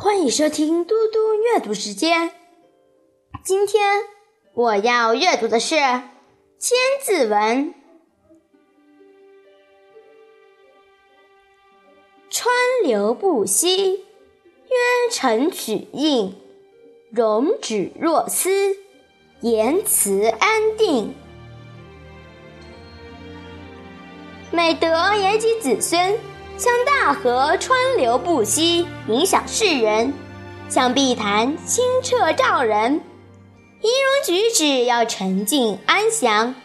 欢迎收听嘟嘟阅读时间。今天我要阅读的是《千字文》。川流不息，曰承取应，容止若思，言辞安定。美德延及子孙，像大河川流不息，影响世人；像碧潭清澈照人。仪容举止要沉静安详，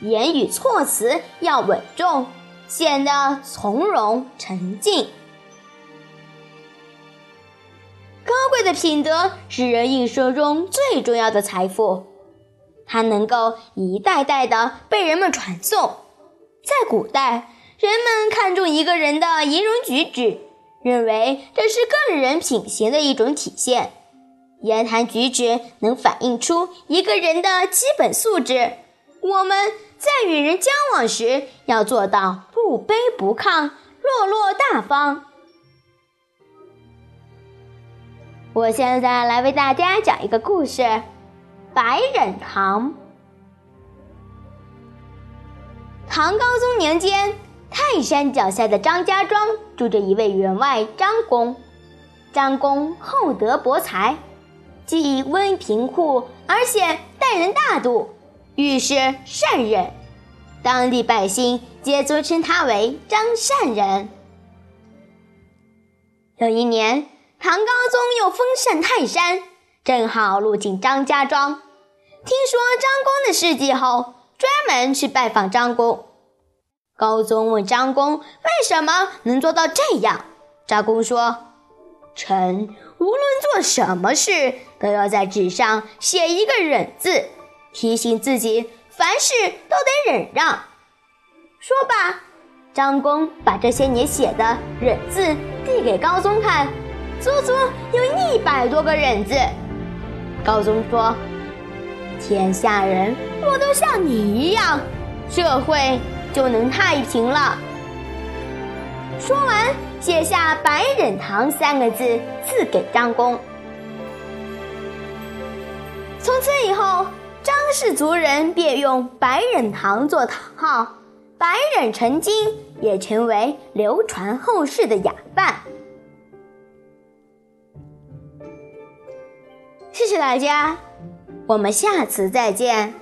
言语措辞要稳重。显得从容沉静。高贵的品德是人一生中最重要的财富，它能够一代代的被人们传颂。在古代，人们看重一个人的仪容举止，认为这是个人品行的一种体现。言谈举止能反映出一个人的基本素质。我们在与人交往时，要做到。不卑不亢，落落大方。我现在来为大家讲一个故事：白忍堂。唐高宗年间，泰山脚下的张家庄住着一位员外张公。张公厚德博才，既温贫酷，而且待人大度，遇事善忍。当地百姓皆尊称他为张善人。有一年，唐高宗又封禅泰山，正好路经张家庄，听说张公的事迹后，专门去拜访张公。高宗问张公为什么能做到这样，张公说：“臣无论做什么事，都要在纸上写一个忍字，提醒自己。”凡事都得忍让。说罢，张公把这些年写的“忍”字递给高宗看，足足有一百多个“忍”字。高宗说：“天下人若都像你一样，社会就能太平了。”说完，写下“白忍堂”三个字赐给张公。从此以后。张氏族人便用“白忍堂”做堂号，“白忍成精”也成为流传后世的雅范。谢谢大家，我们下次再见。